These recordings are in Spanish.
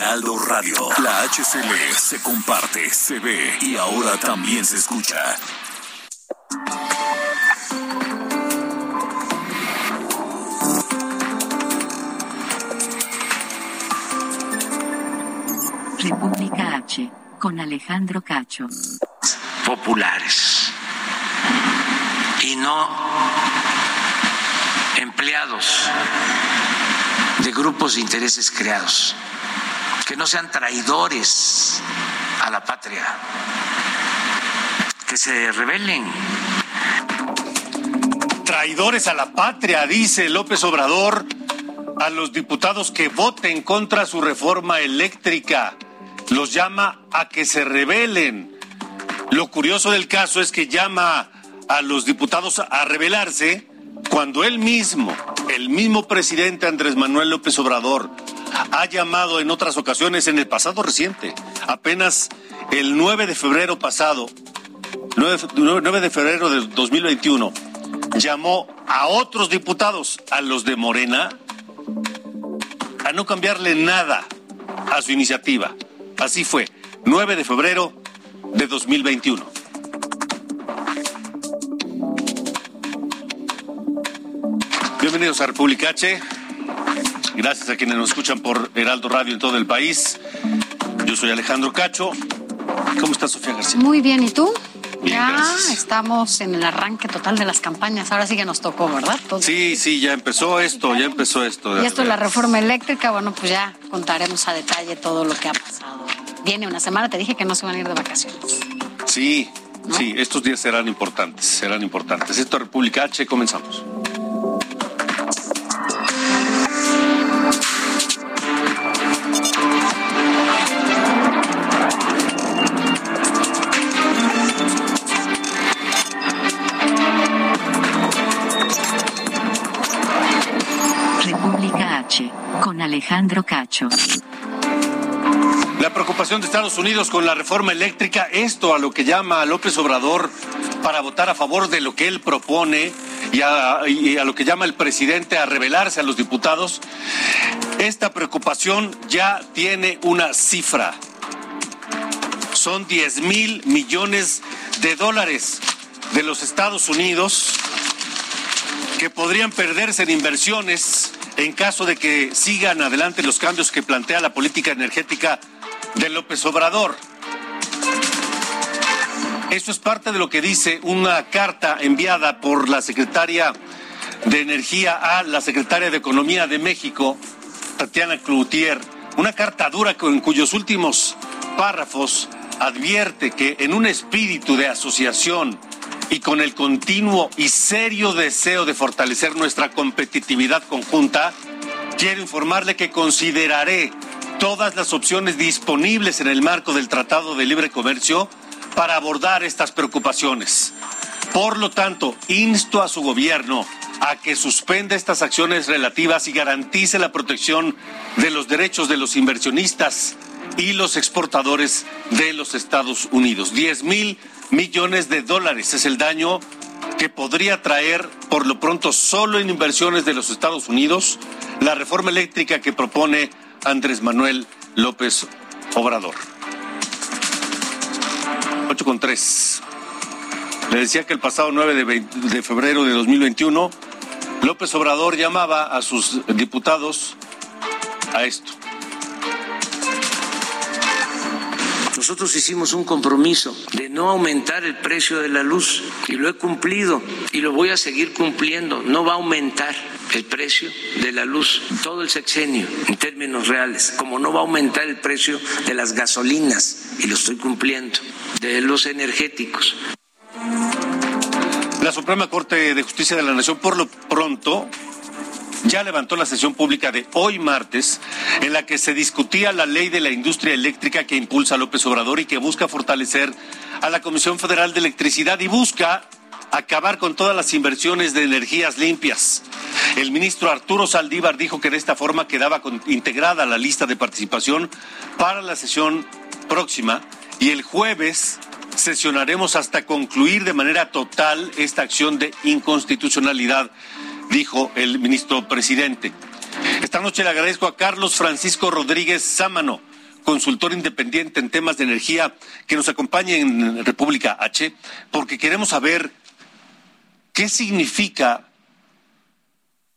Heraldo Radio. La HCL se comparte, se ve y ahora también se escucha. República H, con Alejandro Cacho. populares y no empleados de grupos de intereses creados, que no sean traidores a la patria, que se rebelen. Traidores a la patria, dice López Obrador a los diputados que voten contra su reforma eléctrica. Los llama a que se rebelen. Lo curioso del caso es que llama a los diputados a rebelarse cuando él mismo, el mismo presidente Andrés Manuel López Obrador, ha llamado en otras ocasiones en el pasado reciente, apenas el 9 de febrero pasado, 9, 9 de febrero de 2021, llamó a otros diputados, a los de Morena, a no cambiarle nada a su iniciativa. Así fue, 9 de febrero de 2021. Bienvenidos a República H. Gracias a quienes nos escuchan por Heraldo Radio en todo el país. Yo soy Alejandro Cacho. ¿Cómo está Sofía García? Muy bien, ¿y tú? Bien, ya gracias. estamos en el arranque total de las campañas. Ahora sí que nos tocó, ¿verdad? Todo. Sí, sí, ya empezó esto, ya empezó esto. Y esto es la reforma eléctrica. Bueno, pues ya contaremos a detalle todo lo que ha pasado. Viene una semana, te dije que no se van a ir de vacaciones. Sí, sí, estos días serán importantes, serán importantes. Esto es República H, comenzamos. Alejandro Cacho. La preocupación de Estados Unidos con la reforma eléctrica, esto a lo que llama a López Obrador para votar a favor de lo que él propone y a, y a lo que llama el presidente a rebelarse a los diputados, esta preocupación ya tiene una cifra. Son 10 mil millones de dólares de los Estados Unidos que podrían perderse en inversiones en caso de que sigan adelante los cambios que plantea la política energética de López Obrador. Esto es parte de lo que dice una carta enviada por la secretaria de Energía a la secretaria de Economía de México, Tatiana Cloutier. Una carta dura en cuyos últimos párrafos advierte que en un espíritu de asociación y con el continuo y serio deseo de fortalecer nuestra competitividad conjunta, quiero informarle que consideraré todas las opciones disponibles en el marco del Tratado de Libre Comercio para abordar estas preocupaciones. Por lo tanto, insto a su gobierno a que suspenda estas acciones relativas y garantice la protección de los derechos de los inversionistas y los exportadores de los Estados Unidos. 10 mil millones de dólares es el daño que podría traer por lo pronto solo en inversiones de los Estados Unidos la reforma eléctrica que propone Andrés Manuel López Obrador. 8 con 3. Le decía que el pasado 9 de, vein- de febrero de 2021, López Obrador llamaba a sus diputados a esto. Nosotros hicimos un compromiso de no aumentar el precio de la luz y lo he cumplido y lo voy a seguir cumpliendo. No va a aumentar el precio de la luz todo el sexenio en términos reales, como no va a aumentar el precio de las gasolinas y lo estoy cumpliendo, de los energéticos. La Suprema Corte de Justicia de la Nación, por lo pronto, ya levantó la sesión pública de hoy martes, en la que se discutía la ley de la industria eléctrica que impulsa López Obrador y que busca fortalecer a la Comisión Federal de Electricidad y busca acabar con todas las inversiones de energías limpias. El ministro Arturo Saldívar dijo que de esta forma quedaba integrada la lista de participación para la sesión próxima y el jueves sesionaremos hasta concluir de manera total esta acción de inconstitucionalidad, dijo el ministro presidente. Esta noche le agradezco a Carlos Francisco Rodríguez Sámano, consultor independiente en temas de energía, que nos acompañe en República H, porque queremos saber qué significa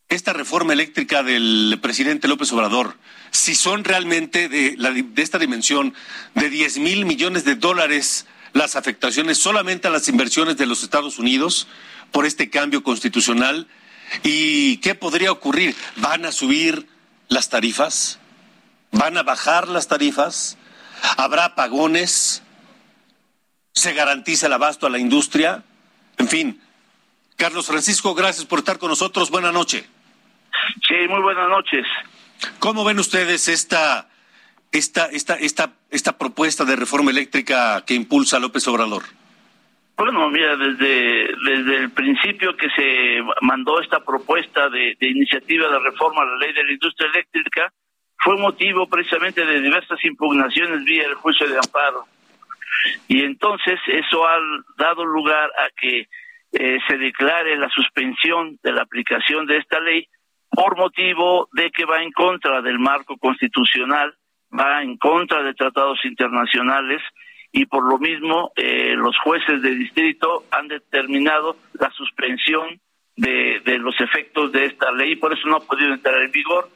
esta reforma eléctrica del presidente López Obrador, si son realmente de, de esta dimensión de 10 mil millones de dólares las afectaciones solamente a las inversiones de los Estados Unidos por este cambio constitucional? ¿Y qué podría ocurrir? ¿Van a subir las tarifas? ¿Van a bajar las tarifas? ¿Habrá apagones? ¿Se garantiza el abasto a la industria? En fin, Carlos Francisco, gracias por estar con nosotros. Buenas noches. Sí, muy buenas noches. ¿Cómo ven ustedes esta esta, esta, esta, esta propuesta de reforma eléctrica que impulsa López Obrador? Bueno, mira, desde, desde el principio que se mandó esta propuesta de, iniciativa de reforma a la ley de la industria eléctrica, fue motivo precisamente de diversas impugnaciones vía el juicio de amparo. Y entonces eso ha dado lugar a que eh, se declare la suspensión de la aplicación de esta ley por motivo de que va en contra del marco constitucional va en contra de tratados internacionales y por lo mismo eh, los jueces de distrito han determinado la suspensión de, de los efectos de esta ley por eso no ha podido entrar en vigor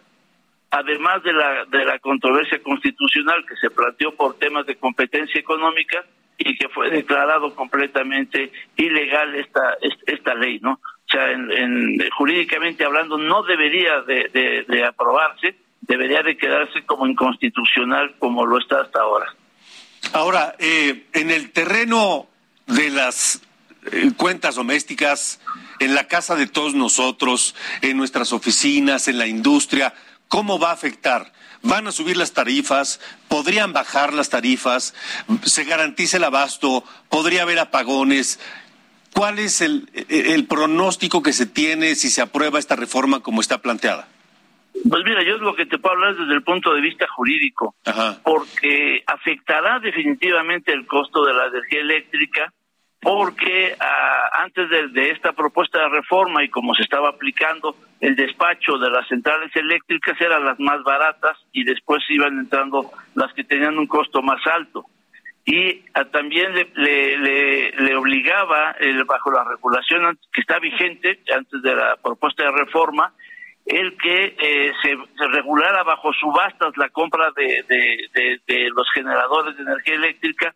además de la de la controversia constitucional que se planteó por temas de competencia económica y que fue declarado completamente ilegal esta esta ley no o sea en, jurídicamente hablando no debería de, de aprobarse debería de quedarse como inconstitucional como lo está hasta ahora. Ahora, eh, en el terreno de las eh, cuentas domésticas, en la casa de todos nosotros, en nuestras oficinas, en la industria, ¿cómo va a afectar? ¿Van a subir las tarifas? ¿Podrían bajar las tarifas? ¿Se garantiza el abasto? ¿Podría haber apagones? ¿Cuál es el, el pronóstico que se tiene si se aprueba esta reforma como está planteada? Pues mira, yo es lo que te puedo hablar desde el punto de vista jurídico, porque afectará definitivamente el costo de la energía eléctrica, porque ah, antes de, esta propuesta de reforma y como se estaba aplicando, el despacho de las centrales eléctricas eran las más baratas y después iban entrando las que tenían un costo más alto. Y ah, también le, le, obligaba, bajo la regulación que está vigente antes de la propuesta de reforma, el que eh, se, regulara bajo subastas la compra de, de, los generadores de energía eléctrica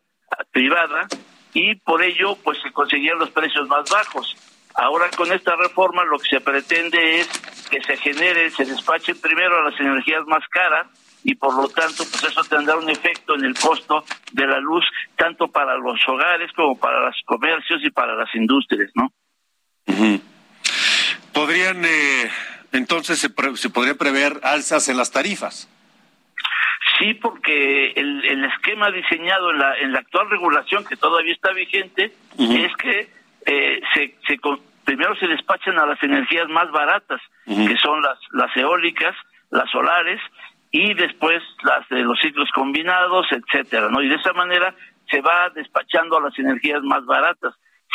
privada y por ello pues se conseguían los precios más bajos. Ahora con esta reforma lo que se pretende es que se genere, se despachen primero a las energías más caras y por lo tanto pues eso tendrá un efecto en el costo de la luz tanto para los hogares como para los comercios y para las industrias, ¿no? Podrían eh, entonces se, se podría prever alzas en las tarifas. Sí, porque el, el esquema diseñado en la, en la actual regulación, que todavía está vigente, es que eh, se, se, primero se despachan a las energías más baratas, que son las, las eólicas, las solares, y después las de los ciclos combinados, etcétera, ¿no? Y de esa manera se va despachando a las energías más baratas.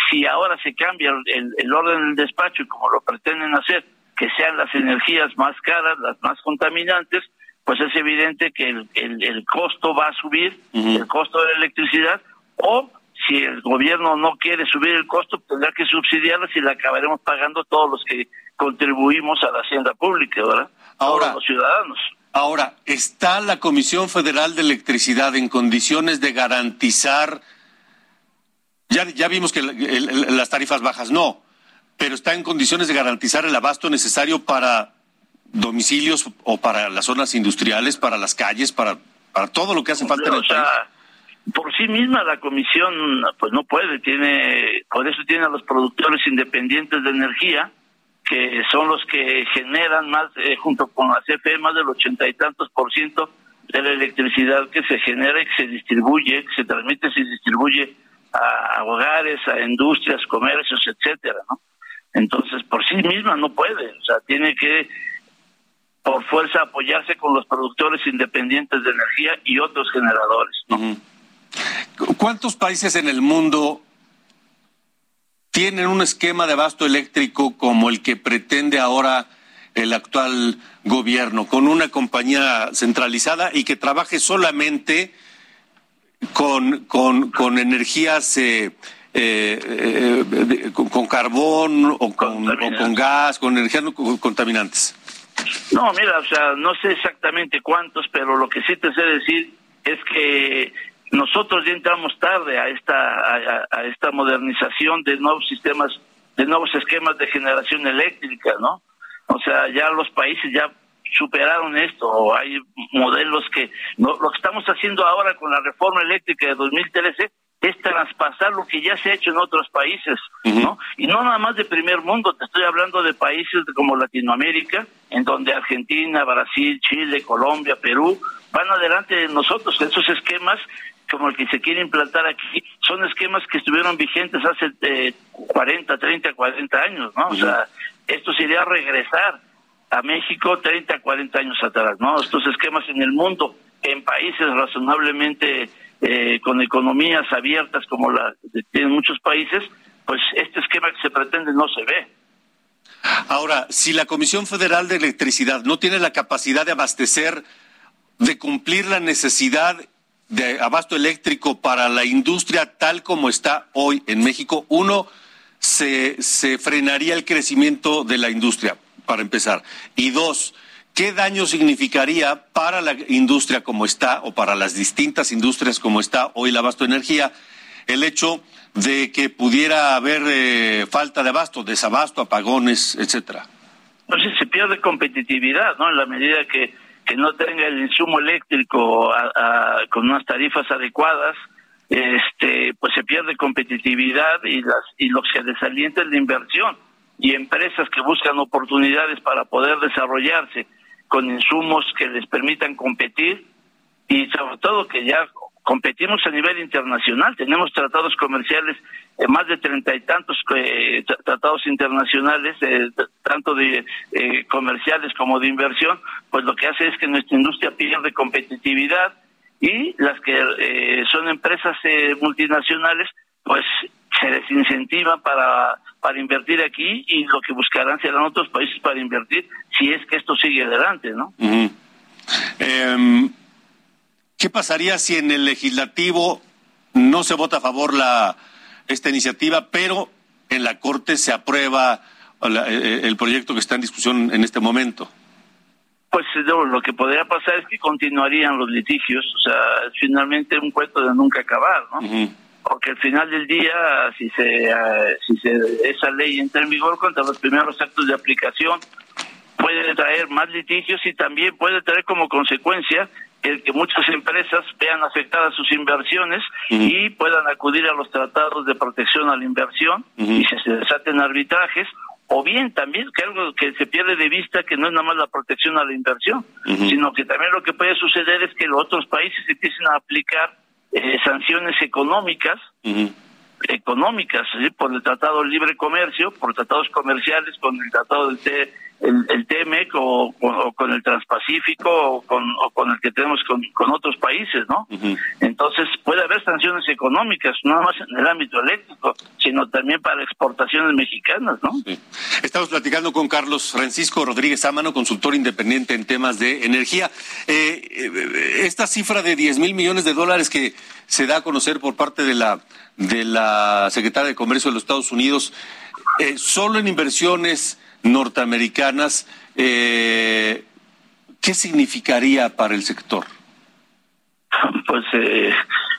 Si ahora se cambia el, el orden del despacho y como lo pretenden hacer, que sean las energías más caras, las más contaminantes, pues es evidente que el, el, costo va a subir, el costo de la electricidad, o si el gobierno no quiere subir el costo, tendrá que subsidiarla y la acabaremos pagando todos los que contribuimos a la hacienda pública, ¿verdad? Ahora, todos los ciudadanos. Ahora, ¿está la Comisión Federal de Electricidad en condiciones de garantizar, ya, ya vimos que las tarifas bajas no, pero está en condiciones de garantizar el abasto necesario para domicilios o para las zonas industriales, para las calles, para, para todo lo que hace falta en el país. Por sí misma la comisión pues no puede, tiene por eso tiene a los productores independientes de energía que son los que generan más, eh, junto con la CFE, más del ochenta y tantos por ciento de la electricidad que se genera y que se distribuye, que se transmite, se distribuye a, hogares, a industrias, comercios, etcétera, ¿no? Entonces, por sí misma no puede, o sea, tiene que por fuerza apoyarse con los productores independientes de energía y otros generadores. ¿Cuántos países en el mundo tienen un esquema de abasto eléctrico como el que pretende ahora el actual gobierno, con una compañía centralizada y que trabaje solamente con, con, con energías eh, eh, eh con, carbón o con, o con gas, con energías contaminantes? No, mira, o sea, no sé exactamente cuántos, pero lo que sí te sé decir es que nosotros ya entramos tarde a esta a, esta modernización de nuevos sistemas, de nuevos esquemas de generación eléctrica, ¿no? O sea, ya los países ya superaron esto, hay modelos que lo que estamos haciendo ahora con la reforma eléctrica de 2013 es traspasar lo que ya se ha hecho en otros países, ¿no? Y no nada más de primer mundo, te estoy hablando de países como Latinoamérica, en donde Argentina, Brasil, Chile, Colombia, Perú van adelante de nosotros. Esos esquemas, como el que se quiere implantar aquí, son esquemas que estuvieron vigentes hace eh, 40, 30, 40 años, ¿no? O sea, esto sería regresar a México 30, 40 años atrás, ¿no? Estos esquemas en el mundo, en países razonablemente eh, con economías abiertas como la que tienen muchos países, pues este esquema que se pretende no se ve. Ahora, si la Comisión Federal de Electricidad no tiene la capacidad de abastecer, de cumplir la necesidad de abasto eléctrico para la industria tal como está hoy en México, uno, se, se frenaría el crecimiento de la industria, para empezar. Y dos, ¿Qué daño significaría para la industria como está o para las distintas industrias como está hoy el abasto de energía el hecho de que pudiera haber eh, falta de abasto, desabasto, apagones, etcétera? Pues se pierde competitividad, ¿no? En la medida que, que no tenga el insumo eléctrico con unas tarifas adecuadas, este, pues se pierde competitividad y las y lo que desalienta es la inversión y empresas que buscan oportunidades para poder desarrollarse con insumos que les permitan competir y sobre todo que ya competimos a nivel internacional. Tenemos tratados comerciales, eh, más de treinta y tantos eh, tratados internacionales, eh, tanto de comerciales como de inversión, pues lo que hace es que nuestra industria pierde competitividad y las que son empresas multinacionales, pues se desincentiva para, para invertir aquí y lo que buscarán serán otros países para invertir si es que esto sigue adelante, ¿no? Em, ¿Qué pasaría si en el legislativo no se vota a favor la esta iniciativa, pero en la Corte se aprueba eh, eh, el proyecto que está en discusión en este momento? Pues lo que podría pasar es que continuarían los litigios, o sea, finalmente un cuento de nunca acabar, ¿no? Porque al final del día, si se, eh, si se esa ley entra en vigor contra los primeros actos de aplicación, puede traer más litigios y también puede traer como consecuencia el que muchas empresas vean afectadas sus inversiones y puedan acudir a los tratados de protección a la inversión y se desaten arbitrajes o bien también que algo que se pierde de vista que no es nada más la protección a la inversión, sino que también lo que puede suceder es que los otros países empiecen a aplicar eh, sanciones económicas, económicas, por el Tratado de Libre Comercio, por tratados comerciales, con el Tratado del T el, el TMEC o, con el Transpacífico o con, o con el que tenemos con, con otros países, ¿no? Entonces puede haber sanciones económicas, no más en el ámbito eléctrico, sino también para exportaciones mexicanas, ¿no? Estamos platicando con Carlos Francisco Rodríguez Ámano, consultor independiente en temas de energía. Eh, eh, esta cifra de 10 mil millones de dólares que se da a conocer por parte de la, de la Secretaria de Comercio de los Estados Unidos, eh, solo en inversiones norteamericanas, eh, ¿qué significaría para el sector? Pues eh,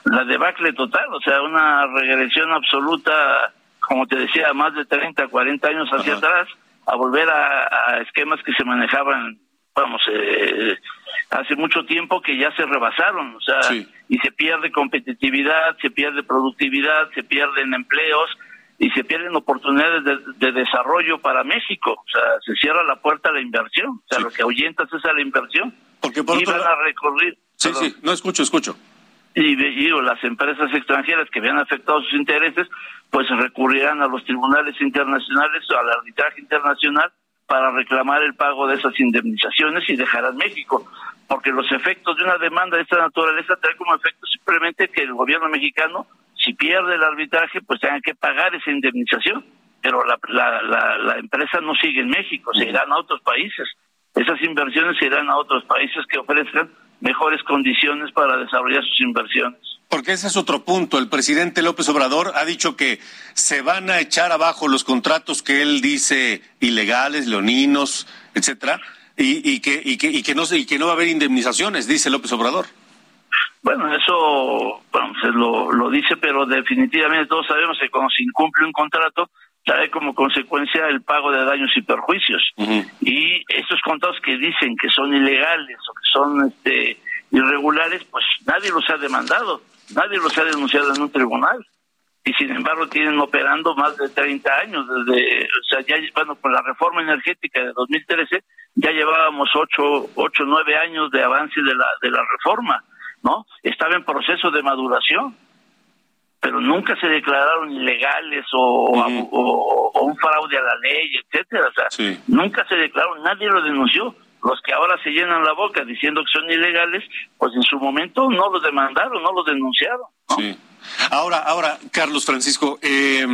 la debacle total, o sea, una regresión absoluta, como te decía, más de 30, 40 años hacia atrás, a volver a, esquemas que se manejaban, vamos, eh, hace mucho tiempo que ya se rebasaron, o sea, y se pierde competitividad, se pierde productividad, se pierden empleos, y se pierden oportunidades de, desarrollo para México. O sea, se cierra la puerta a la inversión. O sea, lo que ahuyentas es a la inversión. Porque por y van a recorrer. Sí, sí, no escucho, escucho. Y digo, las empresas extranjeras que habían afectado sus intereses, pues recurrirán a los tribunales internacionales o al arbitraje internacional para reclamar el pago de esas indemnizaciones y dejarán México. Porque los efectos de una demanda de esta naturaleza traen como efecto simplemente que el gobierno mexicano si pierde el arbitraje, pues tengan que pagar esa indemnización. Pero la, la, la, empresa no sigue en México, se irán a otros países. Esas inversiones se irán a otros países que ofrezcan mejores condiciones para desarrollar sus inversiones. Porque ese es otro punto. El presidente López Obrador ha dicho que se van a echar abajo los contratos que él dice ilegales, leoninos, etcétera, y, y, que, y, que, y, que no, y que no va a haber indemnizaciones, dice López Obrador. Bueno, eso bueno, se lo, lo dice, pero definitivamente todos sabemos que cuando se incumple un contrato, trae como consecuencia el pago de daños y perjuicios. Y estos contratos que dicen que son ilegales o que son este, irregulares, pues nadie los ha demandado, nadie los ha denunciado en un tribunal. Y sin embargo tienen operando más de 30 años, desde, o sea, ya, bueno, con la reforma energética de 2013, ya llevábamos 8, 8 9 años de avance de la, de la reforma ¿no? Estaba en proceso de maduración, pero nunca se declararon ilegales o, un fraude a la ley, etcétera. O sea, nunca se declararon, nadie lo denunció. Los que ahora se llenan la boca diciendo que son ilegales, pues en su momento no los demandaron, no los denunciaron. Sí. Ahora, ahora, Carlos Francisco, eh,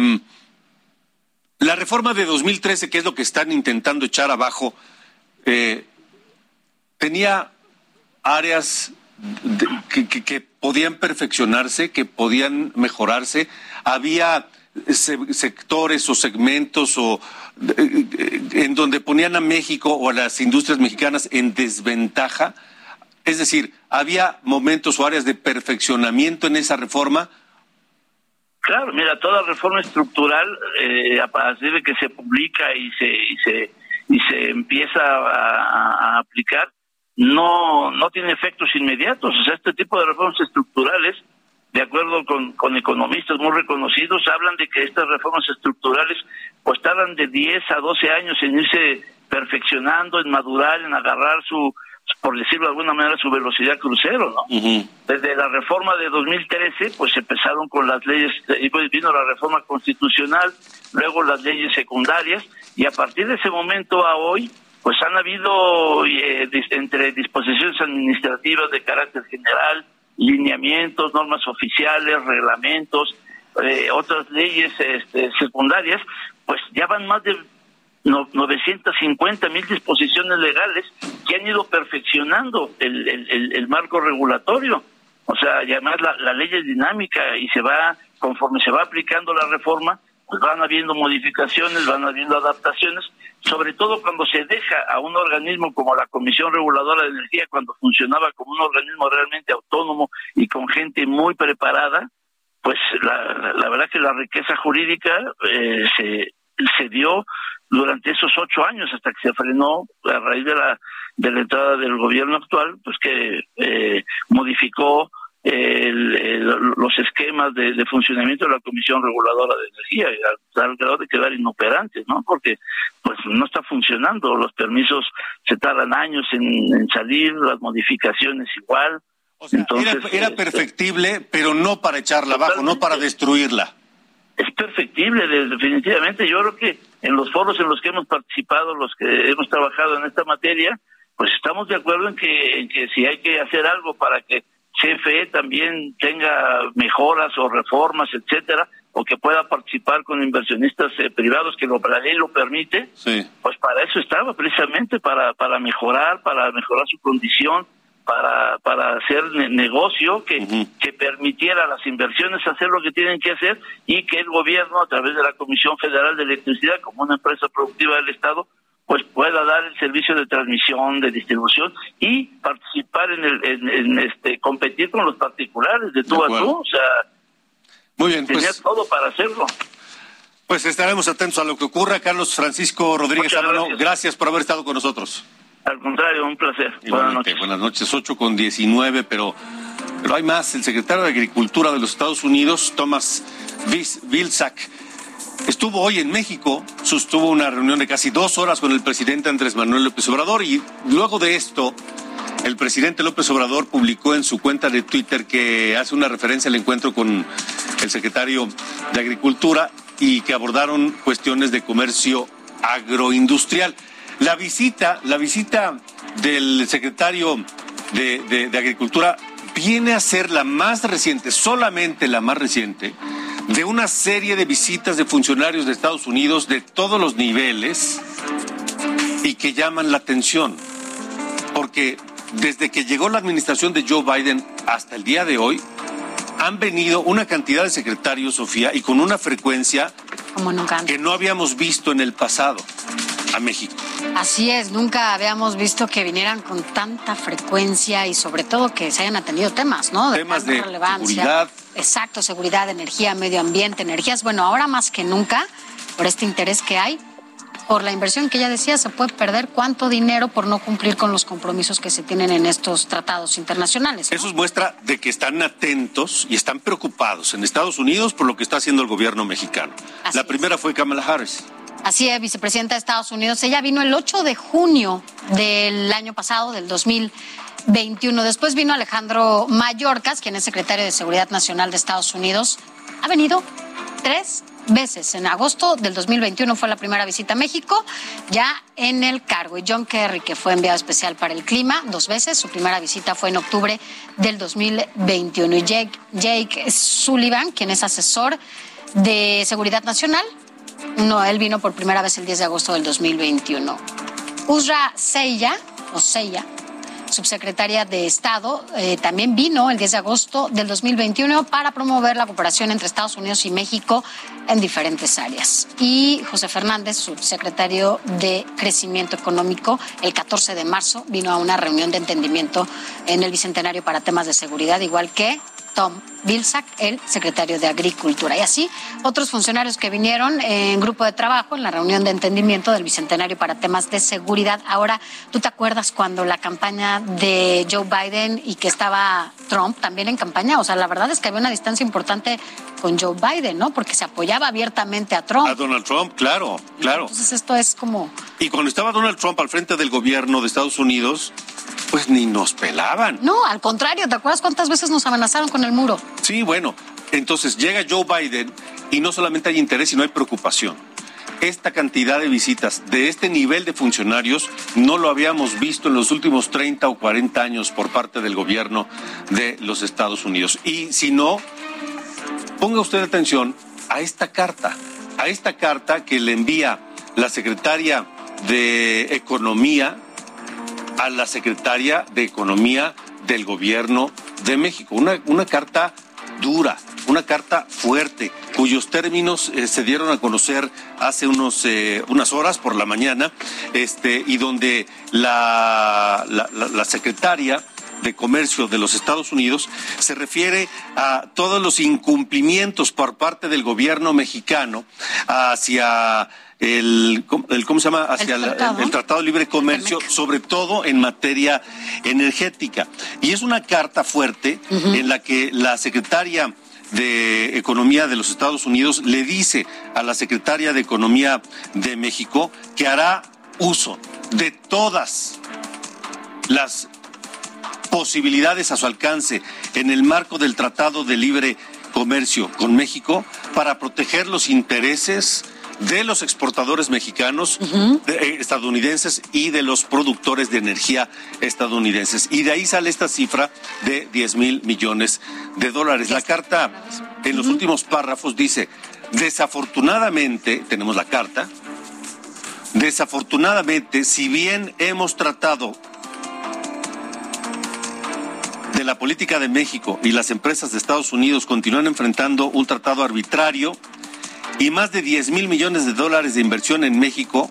la reforma de 2013, que es lo que están intentando echar abajo, eh, tenía áreas que, podían perfeccionarse, que podían mejorarse. Había sectores o segmentos o eh, en donde ponían a México o a las industrias mexicanas en desventaja. Es decir, había momentos o áreas de perfeccionamiento en esa reforma. Claro, mira, toda reforma estructural, eh, a partir de que se publica y se y se y se empieza a aplicar, no, no tiene efectos inmediatos. O sea, este tipo de reformas estructurales, de acuerdo con, con economistas muy reconocidos, hablan de que estas reformas estructurales pues tardan de 10 a 12 años en irse perfeccionando, en madurar, en agarrar su, por decirlo de alguna manera, su velocidad crucero, ¿no? Desde la reforma de 2013, pues empezaron con las leyes, y pues vino la reforma constitucional, luego las leyes secundarias, y a partir de ese momento a hoy, pues han habido eh, entre disposiciones administrativas de carácter general, lineamientos, normas oficiales, reglamentos, eh, otras leyes este, secundarias, pues ya van más de 950 mil disposiciones legales que han ido perfeccionando el, marco regulatorio. O sea, además la ley es dinámica y se va, conforme se va aplicando la reforma, pues van habiendo modificaciones, van habiendo adaptaciones, sobre todo cuando se deja a un organismo como la Comisión Reguladora de Energía, cuando funcionaba como un organismo realmente autónomo y con gente muy preparada, pues la, verdad que la riqueza jurídica eh, se, se dio durante esos ocho años hasta que se frenó a raíz de la de la entrada del gobierno actual, pues que eh, modificó el, los esquemas de, funcionamiento de la Comisión Reguladora de Energía, al grado de quedar inoperantes, ¿no? Porque pues no está funcionando, los permisos se tardan años en, salir, las modificaciones igual. O sea, era, este, perfectible, pero no para echarla abajo, no para destruirla. Es perfectible, definitivamente. Yo creo que en los foros en los que hemos participado, los que hemos trabajado en esta materia, pues estamos de acuerdo en que, en que si hay que hacer algo para que CFE también tenga mejoras o reformas, etcétera, o que pueda participar con inversionistas eh, privados que lo, la ley lo permite, pues para eso estaba precisamente, para, para mejorar, para mejorar su condición, para, para hacer negocio que, que permitiera a las inversiones hacer lo que tienen que hacer y que el gobierno, a través de la Comisión Federal de Electricidad, como una empresa productiva del Estado, pues pueda dar el servicio de transmisión, de distribución y participar en, el, en, este competir con los particulares de tú a tú, o sea, muy bien, tenía pues, todo para hacerlo. Pues estaremos atentos a lo que ocurra. Carlos Francisco Rodríguez gracias. gracias. por haber estado con nosotros. Al contrario, un placer. Buenas noches. Buenas noches, 8 con 19, pero, pero hay más. El secretario de Agricultura de los Estados Unidos, Thomas Vilsack, estuvo hoy en México, sostuvo una reunión de casi dos horas con el presidente Andrés Manuel López Obrador y luego de esto, el presidente López Obrador publicó en su cuenta de Twitter que hace una referencia al encuentro con el secretario de Agricultura y que abordaron cuestiones de comercio agroindustrial. La visita, la visita del secretario de, de Agricultura viene a ser la más reciente, solamente la más reciente, de una serie de visitas de funcionarios de Estados Unidos de todos los niveles y que llaman la atención. Porque desde que llegó la administración de Joe Biden hasta el día de hoy, han venido una cantidad de secretarios, Sofía, y con una frecuencia que no habíamos visto en el pasado a México. Así es, nunca habíamos visto que vinieran con tanta frecuencia y sobre todo que se hayan atendido temas, ¿no? De temas de relevancia. seguridad. Exacto, seguridad, energía, medio ambiente, energías. Bueno, ahora más que nunca, por este interés que hay, por la inversión que ya decía, se puede perder cuánto dinero por no cumplir con los compromisos que se tienen en estos tratados internacionales. Eso es muestra de que están atentos y están preocupados en Estados Unidos por lo que está haciendo el gobierno mexicano. la primera fue Kamala Harris. Así es, vicepresidenta de Estados Unidos. Ella vino el 8 de junio del año pasado, del 2021. Después vino Alejandro Mayorkas, quien es secretario de Seguridad Nacional de Estados Unidos. Ha venido tres veces. En agosto del 2021 fue la primera visita a México, ya en el cargo. Y John Kerry, que fue enviado especial para el clima, dos veces. Su primera visita fue en octubre del 2021. Y Jake, Jake Sullivan, quien es asesor de Seguridad Nacional, no, él vino por primera vez el 10 de agosto del 2021. Usra Seya, o Seya, subsecretaria de Estado, eh, también vino el 10 de agosto del 2021 para promover la cooperación entre Estados Unidos y México en diferentes áreas. Y José Fernández, subsecretario de Crecimiento Económico, el 14 de marzo vino a una reunión de entendimiento en el Bicentenario para temas de seguridad, igual que Tom Vilsack, el secretario de Agricultura. Y así otros funcionarios que vinieron en grupo de trabajo en la reunión de entendimiento del Bicentenario para temas de seguridad. Ahora, ¿tú te acuerdas cuando la campaña de Joe Biden y que estaba Trump también en campaña? O sea, la verdad es que había una distancia importante con Joe Biden, ¿no? Porque se apoyaba abiertamente a Trump. A Donald Trump, claro, claro. Entonces esto es como... Y cuando estaba Donald Trump al frente del gobierno de Estados Unidos, pues ni nos pelaban. No, al contrario, ¿te acuerdas cuántas veces nos amenazaron con Sí, bueno, entonces llega Joe Biden y no solamente hay interés, sino hay preocupación. Esta cantidad de visitas de este nivel de funcionarios no lo habíamos visto en los últimos 30 o 40 años por parte del gobierno de los Estados Unidos. Y si no, ponga usted atención a esta carta, a esta carta que le envía la secretaria de Economía a la secretaria de Economía del Gobierno de México. Una, una carta dura, una carta fuerte, cuyos términos eh, se dieron a conocer hace unos, eh, unas horas por la mañana, este, y donde la, la, la secretaria de Comercio de los Estados Unidos se refiere a todos los incumplimientos por parte del gobierno mexicano hacia el, ¿cómo se llama? Hacia el tratado, de Libre Comercio, sobre todo en materia energética. Y es una carta fuerte en la que la secretaria de Economía de los Estados Unidos le dice a la secretaria de Economía de México que hará uso de todas las posibilidades a su alcance en el marco del Tratado de Libre Comercio con México para proteger los intereses de los exportadores mexicanos, eh, estadounidenses y de los productores de energía estadounidenses. Y de ahí sale esta cifra de 10 mil millones de dólares. La carta en los últimos párrafos dice, desafortunadamente, tenemos la carta, desafortunadamente, si bien hemos tratado de la política de México y las empresas de Estados Unidos continúan enfrentando un tratado arbitrario y más de 10 mil millones de dólares de inversión en México,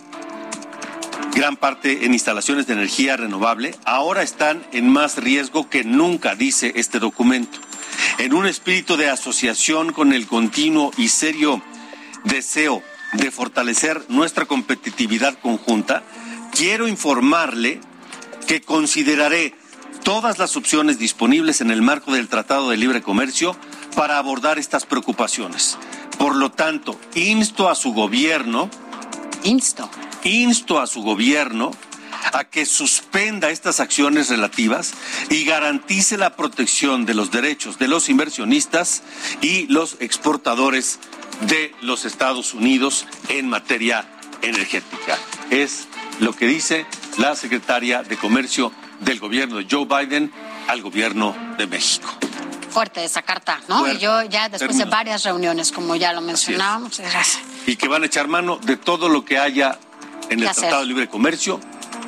gran parte en instalaciones de energía renovable, ahora están en más riesgo que nunca, dice este documento. En un espíritu de asociación con el continuo y serio deseo de fortalecer nuestra competitividad conjunta, quiero informarle que consideraré todas las opciones disponibles en el marco del Tratado de Libre Comercio para abordar estas preocupaciones Por lo tanto, insto a su gobierno. Insto. Insto a su gobierno a que suspenda estas acciones relativas y garantice la protección de los derechos de los inversionistas y los exportadores de los Estados Unidos en materia energética. Es lo que dice la secretaria de Comercio del gobierno de Joe Biden al gobierno de México. Fuerte esa carta, ¿no? Y yo ya después de varias reuniones, como ya lo mencionábamos, y que van a echar mano de todo lo que haya en el Tratado de Libre Comercio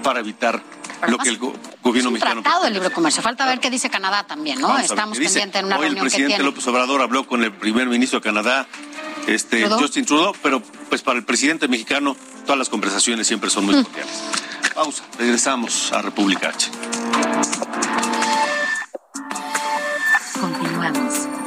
para evitar lo que el gobierno mexicano. Tratado de libre comercio. Falta ver qué dice Canadá también, ¿no? Estamos pendientes en una Hoy reunión el presidente López Obrador habló con el primer ministro de Canadá, este Justin Trudeau, pero pues para el presidente mexicano todas las conversaciones siempre son muy mm. cordiales. Pausa, regresamos a República H.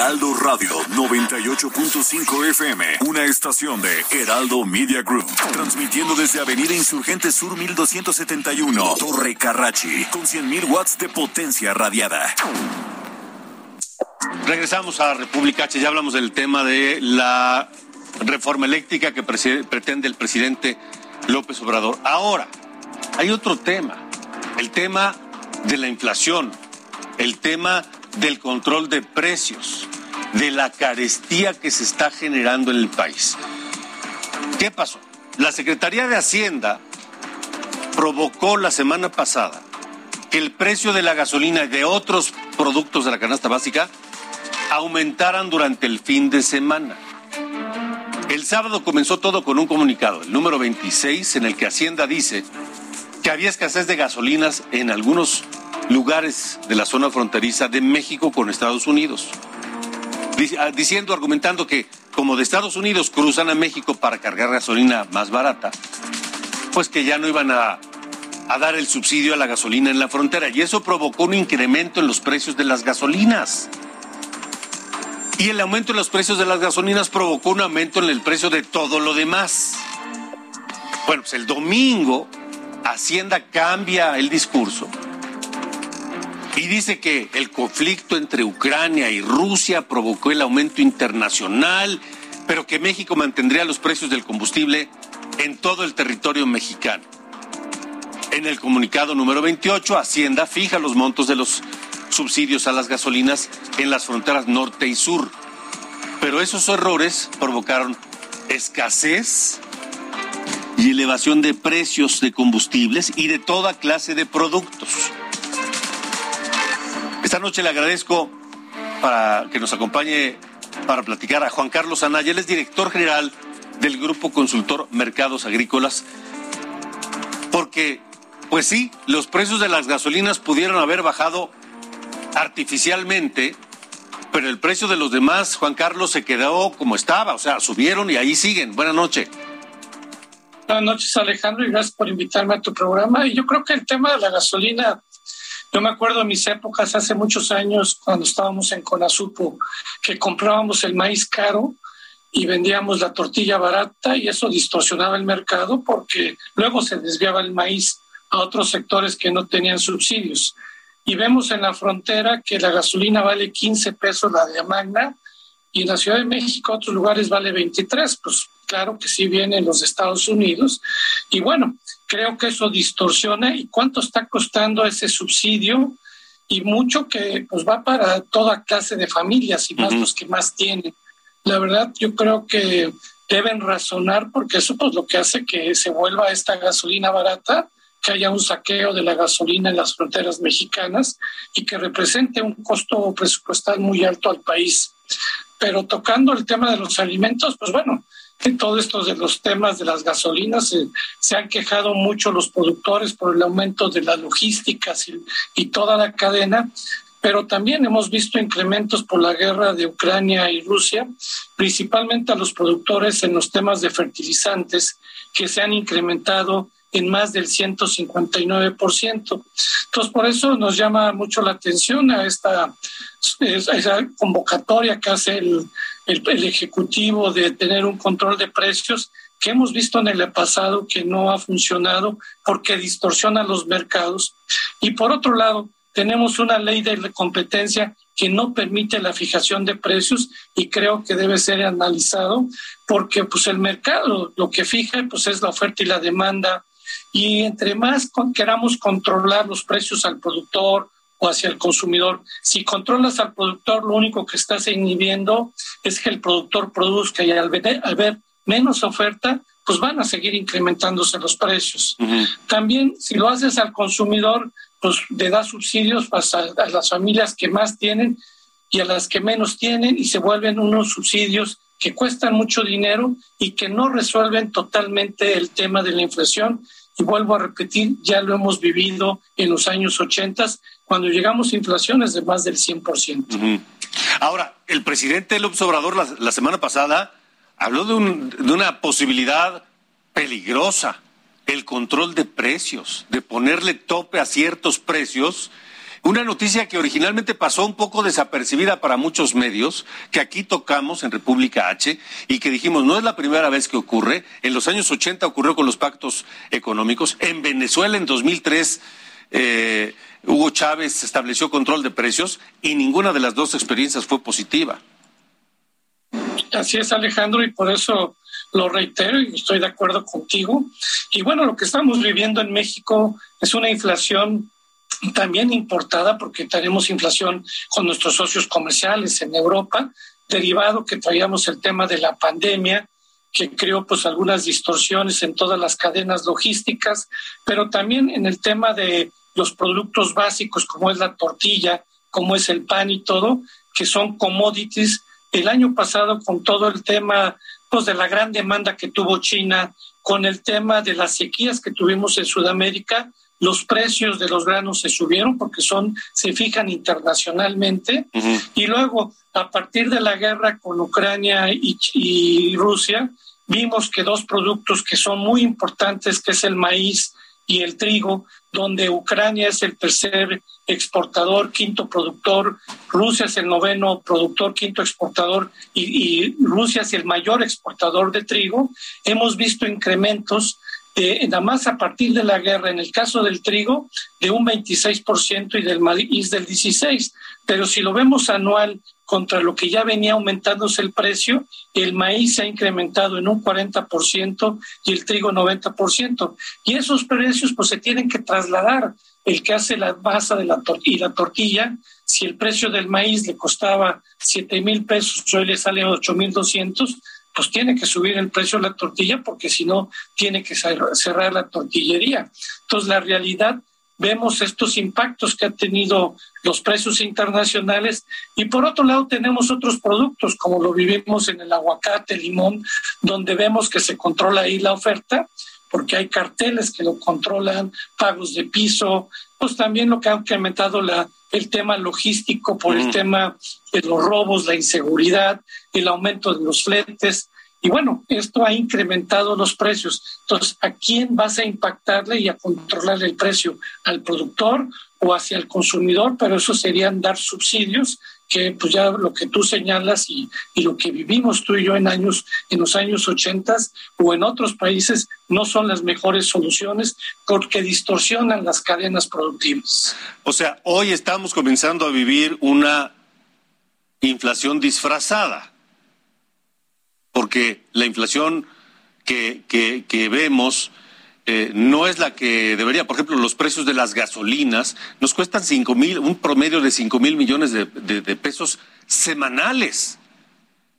Heraldo Radio 98.5 FM, una estación de Heraldo Media Group, transmitiendo desde Avenida Insurgente Sur 1271, Torre Carrachi, con 100.000 watts de potencia radiada. Regresamos a República H, ya hablamos del tema de la reforma eléctrica que pretende el presidente López Obrador. Ahora, hay otro tema, el tema de la inflación, el tema del control de precios, de la carestía que se está generando en el país. ¿Qué pasó? La Secretaría de Hacienda provocó la semana pasada que el precio de la gasolina y de otros productos de la canasta básica aumentaran durante el fin de semana. El sábado comenzó todo con un comunicado, el número 26, en el que Hacienda dice que había escasez de gasolinas en algunos lugares de la zona fronteriza de México con Estados Unidos. Ah, diciendo, argumentando que como de Estados Unidos cruzan a México para cargar gasolina más barata, pues que ya no iban a, a dar el subsidio a la gasolina en la frontera. Y eso provocó un incremento en los precios de las gasolinas. Y el aumento en los precios de las gasolinas provocó un aumento en el precio de todo lo demás. Bueno, pues el domingo Hacienda cambia el discurso y dice que el conflicto entre Ucrania y Rusia provocó el aumento internacional, pero que México mantendría los precios del combustible en todo el territorio mexicano. En el comunicado número 28, Hacienda fija los montos de los subsidios a las gasolinas en las fronteras norte y sur. Pero esos errores provocaron escasez y elevación de precios de combustibles y de toda clase de productos. Esta noche le agradezco para que nos acompañe para platicar a Juan Carlos Anaya, él es director general del Grupo Consultor Mercados Agrícolas, porque, pues sí, los precios de las gasolinas pudieron haber bajado artificialmente, pero el precio de los demás, Juan Carlos, se quedó como estaba, o sea, subieron y ahí siguen. Buenas noches. Buenas noches, Alejandro, y gracias por invitarme a tu programa. Y yo creo que el tema de la gasolina, yo me acuerdo de mis épocas, hace muchos años, cuando estábamos en Conasupo, que comprábamos el maíz caro y vendíamos la tortilla barata y eso distorsionaba el mercado porque luego se desviaba el maíz a otros sectores que no tenían subsidios. Y vemos en la frontera que la gasolina vale 15 pesos la de Magna y en la Ciudad de México, otros lugares vale 23, pues claro que sí viene en los Estados Unidos. Y bueno, creo que eso distorsiona y cuánto está costando ese subsidio y mucho que pues va para toda clase de familias y más los que más tienen. La verdad, yo creo que deben razonar porque eso pues lo que hace que se vuelva esta gasolina barata que haya un saqueo de la gasolina en las fronteras mexicanas y que represente un costo presupuestal muy alto al país. Pero tocando el tema de los alimentos, pues bueno, en todo esto de los temas de las gasolinas se han quejado mucho los productores por el aumento de las logísticas y, y toda la cadena, pero también hemos visto incrementos por la guerra de Ucrania y Rusia, principalmente a los productores en los temas de fertilizantes, que se han incrementado en más del 159%. Entonces, por eso nos llama mucho la atención a esta, esa convocatoria que hace el, el, Ejecutivo de tener un control de precios que hemos visto en el pasado que no ha funcionado porque distorsiona los mercados. Y por otro lado, tenemos una ley de competencia que no permite la fijación de precios y creo que debe ser analizado porque pues el mercado lo que fija pues es la oferta y la demanda y entre más queramos controlar los precios al productor o hacia el consumidor, si controlas al productor, lo único que estás inhibiendo es que el productor produzca y al ver, al ver menos oferta, pues van a seguir incrementándose los precios. También, si lo haces al consumidor, pues le das subsidios a, a las familias que más tienen y a las que menos tienen y se vuelven unos subsidios que cuestan mucho dinero y que no resuelven totalmente el tema de la inflación y vuelvo a repetir, ya lo hemos vivido en los años 80, cuando llegamos a inflaciones de más del 100%. Ahora, el presidente López Obrador la, semana pasada habló de, de una posibilidad peligrosa, el control de precios, de ponerle tope a ciertos precios una noticia que originalmente pasó un poco desapercibida para muchos medios, que aquí tocamos en República H y que dijimos no es la primera vez que ocurre. En los años 80 ocurrió con los pactos económicos. En Venezuela en 2003 eh, Hugo Chávez estableció control de precios y ninguna de las dos experiencias fue positiva. Así es, Alejandro, y por eso lo reitero y estoy de acuerdo contigo. Y bueno, lo que estamos viviendo en México es una inflación también importada porque tenemos inflación con nuestros socios comerciales en Europa, derivado que traíamos el tema de la pandemia, que creó pues algunas distorsiones en todas las cadenas logísticas, pero también en el tema de los productos básicos como es la tortilla, como es el pan y todo, que son commodities. El año pasado con todo el tema pues de la gran demanda que tuvo China, con el tema de las sequías que tuvimos en Sudamérica, los precios de los granos se subieron porque son se fijan internacionalmente. Y luego a partir de la guerra con Ucrania y, Rusia vimos que dos productos que son muy importantes que es el maíz y el trigo donde Ucrania es el tercer exportador, quinto productor, Rusia es el noveno productor, quinto exportador y, y Rusia es el mayor exportador de trigo, hemos visto incrementos eh, nada más a partir de la guerra, en el caso del trigo, de un 26% y del maíz del 16%. Pero si lo vemos anual contra lo que ya venía aumentándose el precio, el maíz se ha incrementado en un 40% y el trigo 90%. Y esos precios pues se tienen que trasladar. El que hace la masa de la y la tortilla, si el precio del maíz le costaba 7 mil pesos, hoy le sale 8 mil 200, pues tiene que subir el precio de la tortilla porque si no tiene que cerrar la tortillería. Entonces la realidad vemos estos impactos que han tenido los precios internacionales y por otro lado tenemos otros productos como lo vivimos en el aguacate, limón, donde vemos que se controla ahí la oferta porque hay carteles que lo controlan, pagos de piso, pues también lo que ha incrementado la, el tema logístico por el tema de los robos, la inseguridad, el aumento de los fletes. Y bueno, esto ha incrementado los precios. Entonces, ¿a quién vas a impactarle y a controlar el precio? ¿Al productor o hacia el consumidor? Pero eso serían dar subsidios que pues ya lo que tú señalas y, y, lo que vivimos tú y yo en años en los años 80 o en otros países no son las mejores soluciones porque distorsionan las cadenas productivas. O sea, hoy estamos comenzando a vivir una inflación disfrazada porque la inflación que, que, que vemos eh, no es la que debería. Por ejemplo, los precios de las gasolinas nos cuestan cinco mil, un promedio de cinco mil millones de, pesos semanales,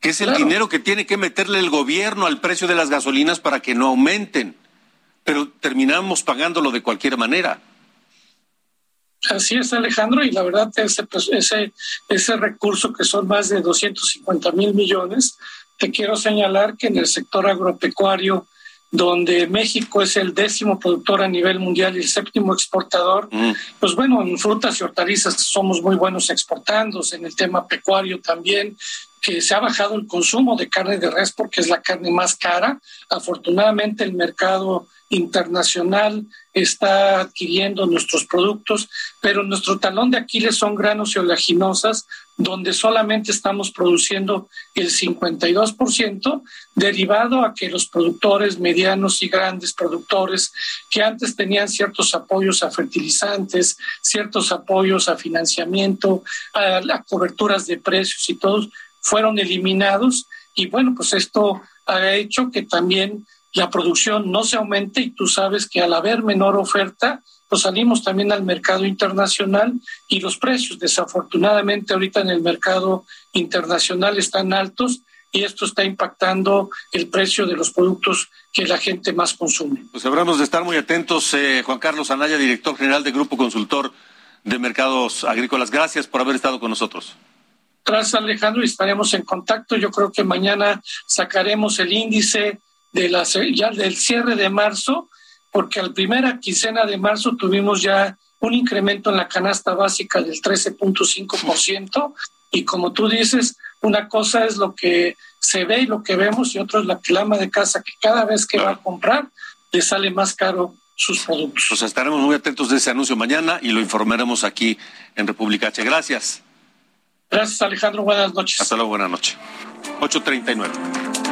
que es el dinero que tiene que meterle el gobierno al precio de las gasolinas para que no aumenten. pero terminamos pagándolo de cualquier manera. Así es, Alejandro, y la verdad ese, pues, ese, ese recurso que son más de 250 mil millones, te quiero señalar que en el sector agropecuario, donde México es el décimo productor a nivel mundial y el séptimo exportador, mm. pues bueno, en frutas y hortalizas somos muy buenos exportando, en el tema pecuario también, que se ha bajado el consumo de carne de res porque es la carne más cara. Afortunadamente el mercado internacional está adquiriendo nuestros productos, pero nuestro talón de Aquiles son granos y oleaginosas, donde solamente estamos produciendo el 52%, derivado a que los productores medianos y grandes productores que antes tenían ciertos apoyos a fertilizantes, ciertos apoyos a financiamiento, a, a coberturas de precios y todos, fueron eliminados. Y bueno, pues esto ha hecho que también la producción no se aumente y tú sabes que al haber menor oferta, pues salimos también al mercado internacional y los precios desafortunadamente ahorita en el mercado internacional están altos y esto está impactando el precio de los productos que la gente más consume. Pues habremos de estar muy atentos, eh, Juan Carlos Anaya, director general de Grupo Consultor de Mercados Agrícolas. Gracias por haber estado con nosotros. Gracias, Alejandro, y estaremos en contacto. Yo creo que mañana sacaremos el índice de la, ya del cierre de marzo, porque al primera quincena de marzo tuvimos ya un incremento en la canasta básica del 13.5%, y como tú dices, una cosa es lo que se ve y lo que vemos, y otra es la clama de casa, que cada vez que va a comprar le sale más caro sus productos. Pues estaremos muy atentos de ese anuncio mañana y lo informaremos aquí en República H. Gracias. Gracias, Alejandro. Buenas noches. Hasta luego, buenas noches. 8.39.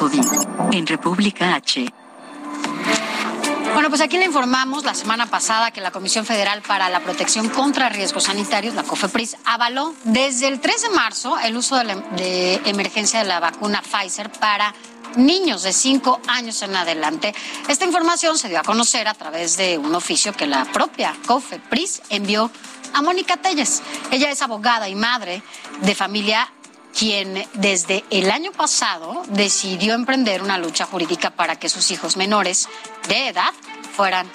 COVID en República H. Bueno, pues aquí le informamos la semana pasada que la Comisión Federal para la Protección contra Riesgos Sanitarios, la COFEPRIS, avaló desde el 3 de marzo el uso de, de emergencia de la vacuna Pfizer para niños de 5 años en adelante. Esta información se dio a conocer a través de un oficio que la propia COFEPRIS envió a Mónica Telles. Ella es abogada y madre de familia quien desde el año pasado decidió emprender una lucha jurídica para que sus hijos menores de edad fueran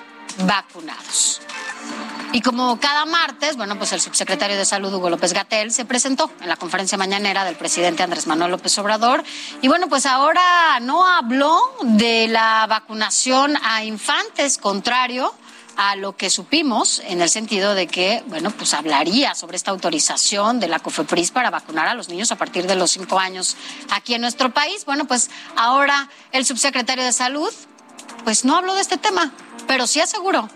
vacunados. Y como cada martes, bueno, pues el subsecretario de Salud, Hugo López Gatel, se presentó en la conferencia mañanera del presidente Andrés Manuel López Obrador. Y bueno, pues ahora no habló de la vacunación a infantes, contrario a lo que supimos en el sentido de que, bueno, pues hablaría sobre esta autorización de la COFEPRIS para vacunar a los niños a partir de los cinco años aquí en nuestro país. Bueno, pues ahora el subsecretario de Salud, pues no habló de este tema, pero sí aseguró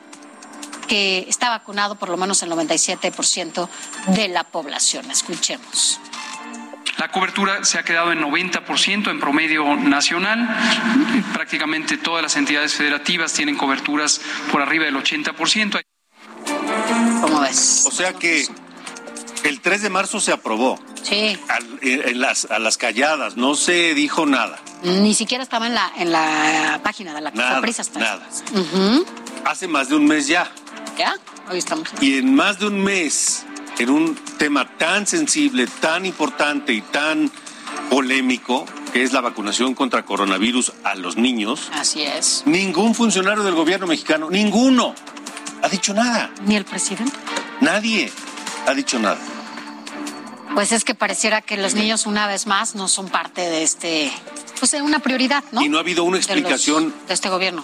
que está vacunado por lo menos el 97% de la población. Escuchemos. La cobertura se ha quedado en 90% en promedio nacional. Prácticamente todas las entidades federativas tienen coberturas por arriba del 80%. ¿Cómo ves? O sea que el 3 de marzo se aprobó. Sí. en las, a las calladas, no se dijo nada. Ni siquiera estaba en la, en la página de la nada, hasta Nada. Hace más de un mes ya. ¿Ya? Hoy estamos. Y en más de un mes, en un tema tan sensible, tan importante y tan polémico, que es la vacunación contra coronavirus a los niños. Así es. Ningún funcionario del gobierno mexicano, ninguno, ha dicho nada. Ni el presidente. Nadie ha dicho nada. Pues es que pareciera que los niños una vez más no son parte de este, pues de una prioridad, ¿no? Y no ha habido una explicación de este gobierno.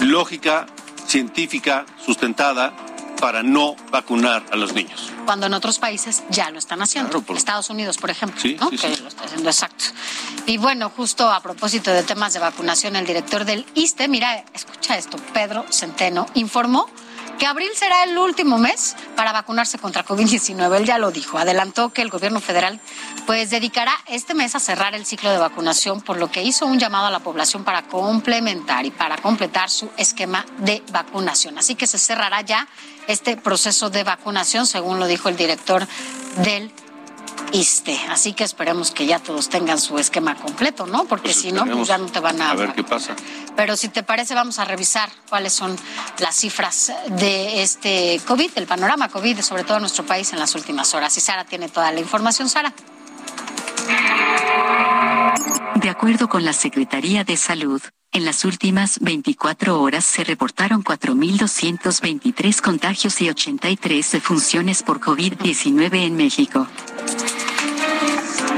Lógica, científica sustentada para no vacunar a los niños. Cuando en otros países ya lo están haciendo. Estados Unidos, por ejemplo, sí, ¿no? que lo está haciendo exacto. Y bueno, justo a propósito de temas de vacunación, el director del ISTE, mira, escucha esto, Pedro Centeno, informó que abril será el último mes para vacunarse contra COVID-19. Él ya lo dijo. Adelantó que el gobierno federal pues dedicará este mes a cerrar el ciclo de vacunación, por lo que hizo un llamado a la población para complementar y para completar su esquema de vacunación. Así que se cerrará ya este proceso de vacunación, según lo dijo el director del ISTE. Así que esperemos que ya todos tengan su esquema completo, ¿no? Porque Pues si no, pues ya no te van a... A ver qué pasa. Pero si te parece, vamos a revisar cuáles son las cifras de este COVID, el panorama COVID, sobre todo en nuestro país en las últimas horas. Y Sara tiene toda la información. Sara. De acuerdo con la Secretaría de Salud, en las últimas 24 horas se reportaron 4.223 contagios y 83 defunciones por COVID-19 en México.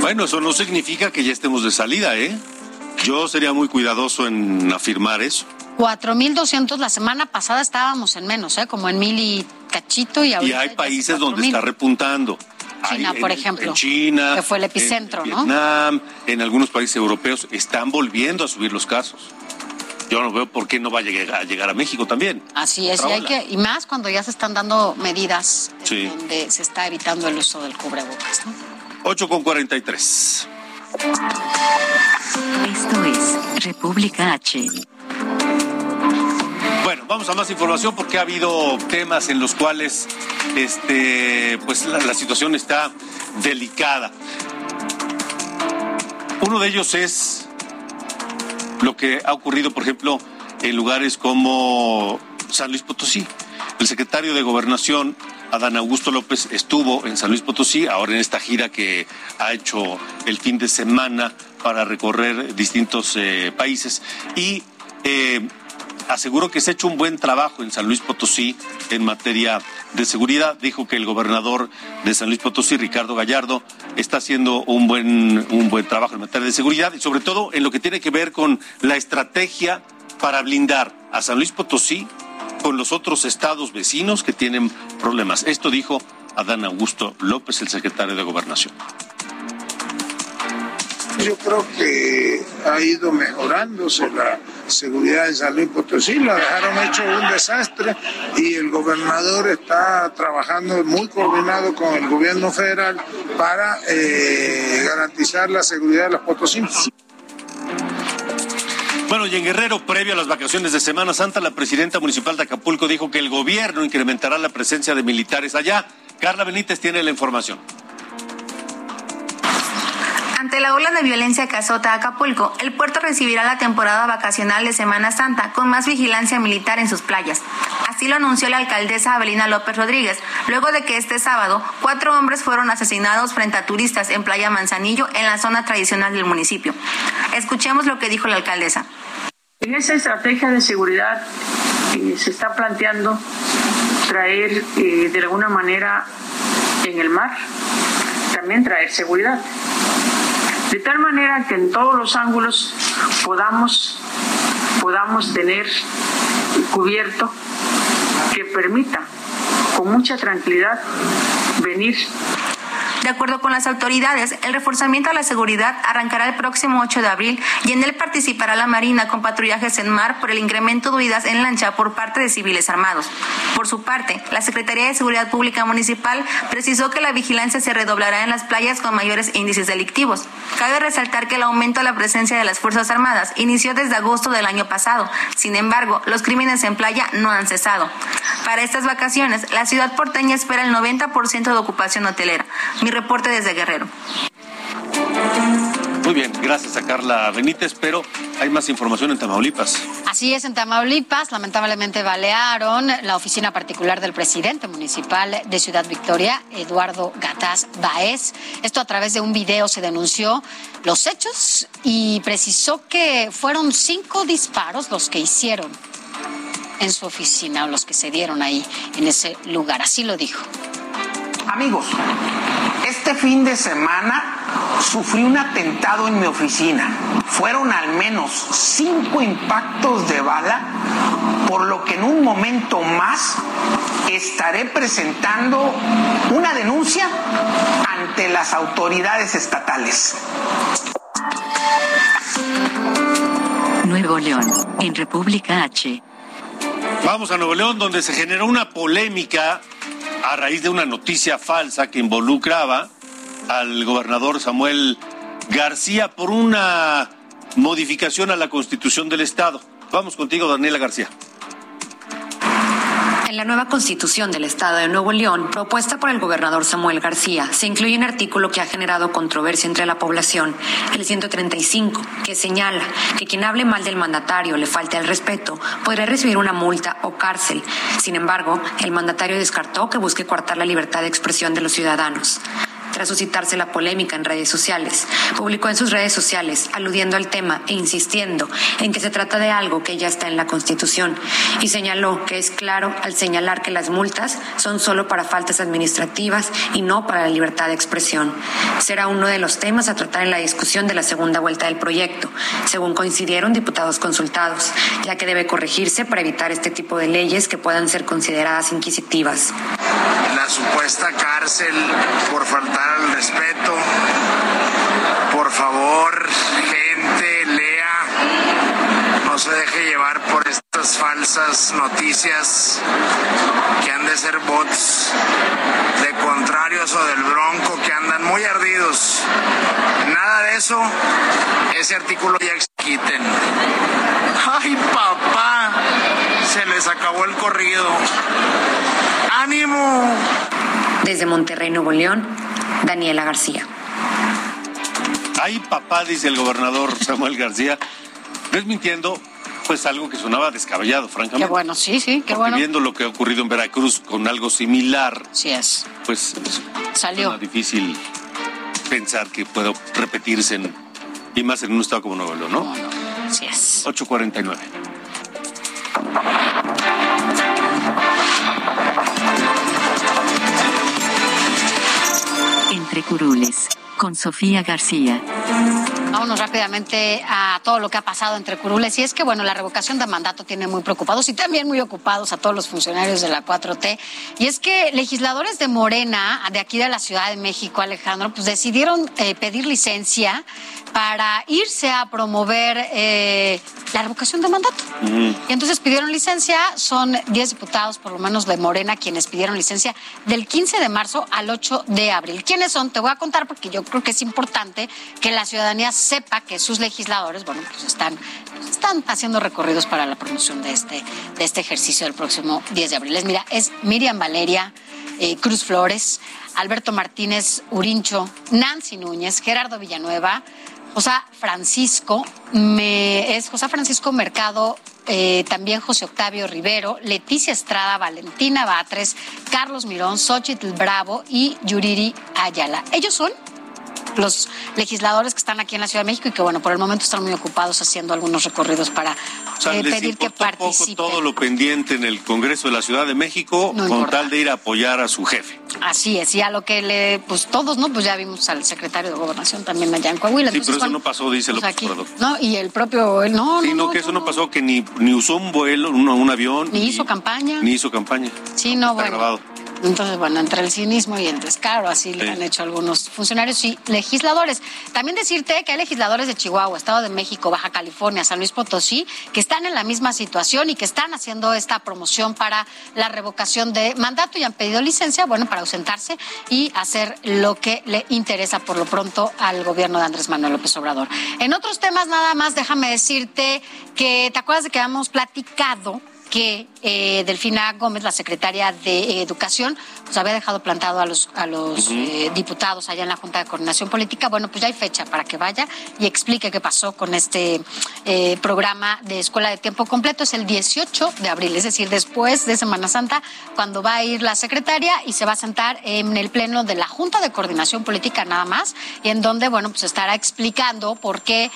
Bueno, eso no significa que ya estemos de salida, ¿eh? Yo sería muy cuidadoso en afirmar eso. 4.200 la semana pasada estábamos en menos, ¿eh? Como en mil y cachito y Y ahorita hay países donde 4,000. está repuntando. China, por en- ejemplo, En China. que fue el epicentro, en ¿no? Vietnam, en algunos países europeos están volviendo a subir los casos. Yo no veo por qué no va a llegar a, llegar a México también. Así es, y, hay que, y más cuando ya se están dando medidas Sí. donde se está evitando el uso del cubrebocas. ¿no? 8 con 43. Esto es República H. Bueno, vamos a más información porque ha habido temas en los cuales este, pues la, situación está delicada. Uno de ellos es lo que ha ocurrido, por ejemplo, en lugares como San Luis Potosí. El secretario de Gobernación, Adán Augusto López, estuvo en San Luis Potosí, ahora en esta gira que ha hecho el fin de semana para recorrer distintos eh, países y eh, aseguró que se ha hecho un buen trabajo en San Luis Potosí en materia de seguridad. Dijo que el gobernador de San Luis Potosí, Ricardo Gallardo, está haciendo un buen, un buen trabajo en materia de seguridad y sobre todo en lo que tiene que ver con la estrategia para blindar a San Luis Potosí con los otros estados vecinos que tienen problemas. Esto dijo Adán Augusto López, el secretario de Gobernación. Yo creo que ha ido mejorándose la seguridad en San Luis Potosí, la dejaron hecho un desastre y el gobernador está trabajando muy coordinado con el gobierno federal para eh, garantizar la seguridad de los potosinos. Bueno, y en Guerrero, previo a las vacaciones de Semana Santa, la presidenta municipal de Acapulco dijo que el gobierno incrementará la presencia de militares allá. Carla Benítez tiene la información. Ante la ola de violencia que azota Acapulco, el puerto recibirá la temporada vacacional de Semana Santa con más vigilancia militar en sus playas. Así lo anunció la alcaldesa Abelina López Rodríguez, luego de que este sábado cuatro hombres fueron asesinados frente a turistas en Playa Manzanillo, en la zona tradicional del municipio. Escuchemos lo que dijo la alcaldesa. En esa estrategia de seguridad eh, se está planteando traer eh, de alguna manera en el mar, también traer seguridad. De tal manera que en todos los ángulos podamos, podamos tener cubierto que permita con mucha tranquilidad venir De acuerdo con las autoridades, el reforzamiento a la seguridad arrancará el próximo 8 de abril y en él participará la Marina con patrullajes en mar por el incremento de huidas en lancha por parte de civiles armados. Por su parte, la Secretaría de Seguridad Pública Municipal precisó que la vigilancia se redoblará en las playas con mayores índices delictivos. Cabe resaltar que el aumento a la presencia de las Fuerzas Armadas inició desde agosto del año pasado. Sin embargo, los crímenes en playa no han cesado. Para estas vacaciones, la ciudad porteña espera el 90% de ocupación hotelera. Mi reporte desde Guerrero. Muy bien, gracias a Carla Benítez, pero hay más información en Tamaulipas. Así es, en Tamaulipas lamentablemente balearon la oficina particular del presidente municipal de Ciudad Victoria, Eduardo Gataz Baez. Esto a través de un video se denunció los hechos y precisó que fueron cinco disparos los que hicieron en su oficina o los que se dieron ahí en ese lugar. Así lo dijo. Amigos, este fin de semana sufrí un atentado en mi oficina. Fueron al menos cinco impactos de bala, por lo que en un momento más estaré presentando una denuncia ante las autoridades estatales. Nuevo León, en República H. Vamos a Nuevo León, donde se generó una polémica a raíz de una noticia falsa que involucraba al gobernador Samuel García por una modificación a la constitución del Estado. Vamos contigo, Daniela García. En la nueva constitución del Estado de Nuevo León, propuesta por el gobernador Samuel García, se incluye un artículo que ha generado controversia entre la población, el 135, que señala que quien hable mal del mandatario le falte al respeto podrá recibir una multa o cárcel. Sin embargo, el mandatario descartó que busque coartar la libertad de expresión de los ciudadanos. Tras suscitarse la polémica en redes sociales. Publicó en sus redes sociales, aludiendo al tema e insistiendo en que se trata de algo que ya está en la Constitución y señaló que es claro al señalar que las multas son solo para faltas administrativas y no para la libertad de expresión. Será uno de los temas a tratar en la discusión de la segunda vuelta del proyecto, según coincidieron diputados consultados, ya que debe corregirse para evitar este tipo de leyes que puedan ser consideradas inquisitivas. La supuesta cárcel por faltar al respeto. Por favor, gente, lea. No se deje llevar por estas falsas noticias que han de ser bots de contrarios o del bronco que andan muy ardidos. Nada de eso. Ese artículo ya quiten. ¡Ay, papá! Se les acabó el corrido. ¡Ánimo! Desde Monterrey, Nuevo León, Daniela García. Ay, papá, dice el gobernador Samuel García. No es mintiendo, pues algo que sonaba descabellado, francamente. Qué bueno, sí, sí, qué Porque bueno. Viendo lo que ha ocurrido en Veracruz con algo similar, Sí es. pues Salió. es difícil pensar que pueda repetirse en, y más en un estado como Nuevo León, ¿no? Así es. 849. Entre curules, con Sofía García. Vámonos rápidamente a todo lo que ha pasado entre curules. Y es que, bueno, la revocación de mandato tiene muy preocupados y también muy ocupados a todos los funcionarios de la 4T. Y es que legisladores de Morena, de aquí de la Ciudad de México, Alejandro, pues decidieron eh, pedir licencia para irse a promover eh, la revocación de mandato. Y entonces pidieron licencia, son 10 diputados por lo menos de Morena quienes pidieron licencia del 15 de marzo al 8 de abril. ¿Quiénes son? Te voy a contar porque yo creo que es importante que la ciudadanía sepa que sus legisladores, bueno, pues están, pues están haciendo recorridos para la promoción de este, de este ejercicio del próximo 10 de abril. Es, mira, es Miriam Valeria eh, Cruz Flores, Alberto Martínez Urincho, Nancy Núñez, Gerardo Villanueva, José Francisco, me, es José Francisco Mercado, eh, también José Octavio Rivero, Leticia Estrada, Valentina Batres, Carlos Mirón, Xochitl Bravo y Yuriri Ayala. Ellos son los legisladores que están aquí en la Ciudad de México y que, bueno, por el momento están muy ocupados haciendo algunos recorridos para sea, eh, les pedir que importó poco todo lo pendiente en el Congreso de la Ciudad de México No con importa. tal de ir a apoyar a su jefe. Así es, y a lo que le, pues todos, ¿no? Pues ya vimos al secretario de Gobernación también allá en Coahuila. Sí, Entonces, pero eso no pasó, dice pues López aquí. No, y el propio, él, no, Sí, no, no, no, que eso no pasó, que ni, ni usó un vuelo, un, un avión. Ni hizo campaña. Ni hizo campaña. Sí, no, Está bueno. grabado. Entonces, bueno, entre el cinismo y el descaro, así le Sí. han hecho algunos funcionarios y legisladores. También decirte que hay legisladores de Chihuahua, Estado de México, Baja California, San Luis Potosí, que están en la misma situación y que están haciendo esta promoción para la revocación de mandato y han pedido licencia, bueno, para ausentarse y hacer lo que le interesa por lo pronto al gobierno de Andrés Manuel López Obrador. En otros temas, nada más, déjame decirte que te acuerdas de que habíamos platicado que eh, Delfina Gómez, la secretaria de Educación, pues había dejado plantado a los, a los eh, diputados allá en la Junta de Coordinación Política. Bueno, pues ya hay fecha para que vaya y explique qué pasó con este eh, programa de escuela de tiempo completo. Es el 18 de abril, es decir, después de Semana Santa, cuando va a ir la secretaria y se va a sentar en el pleno de la Junta de Coordinación Política nada más, y en donde, bueno, pues estará explicando por qué.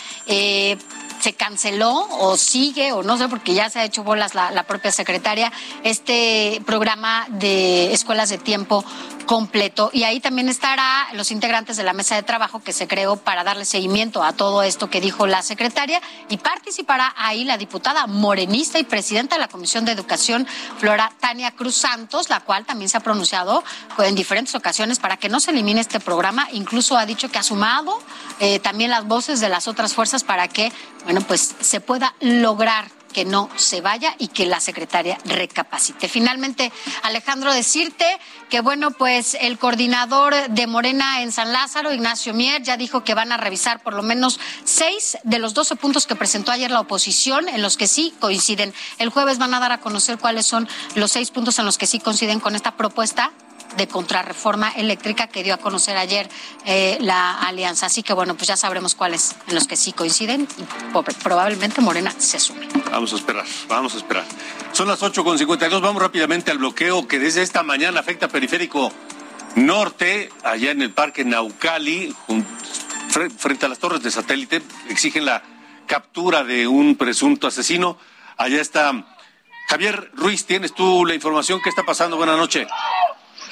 Se canceló o sigue o no sé porque ya se ha hecho bolas la, la propia secretaria este programa de escuelas de tiempo completo. Y ahí también estará los integrantes de la mesa de trabajo que se creó para darle seguimiento a todo esto que dijo la secretaria. Y participará ahí la diputada morenista y presidenta de la Comisión de Educación Flora Tania Cruz Santos la cual también se ha pronunciado en diferentes ocasiones para que no se elimine este programa. Incluso ha dicho que ha sumado eh, también las voces de las otras fuerzas para que bueno, pues se pueda lograr que no se vaya y que la secretaria recapacite. Finalmente, Alejandro, decirte que, bueno, pues el coordinador de Morena en San Lázaro, Ignacio Mier, ya dijo que van a revisar por lo menos seis de los 12 puntos que presentó ayer la oposición, en los que sí coinciden. El jueves van a dar a conocer cuáles son los seis puntos en los que sí coinciden con esta propuesta de contrarreforma eléctrica que dio a conocer ayer eh, la alianza. Así que bueno, pues ya sabremos cuáles en los que sí coinciden y probablemente Morena se sume. Vamos a esperar, vamos a esperar. Son las 8.52, vamos rápidamente al bloqueo que desde esta mañana afecta Periférico Norte, allá en el Parque Naucali, frente a las torres de satélite, exigen la captura de un presunto asesino. Allá está Javier Ruiz, ¿tienes tú la información? ¿Qué está pasando? Buenas noches.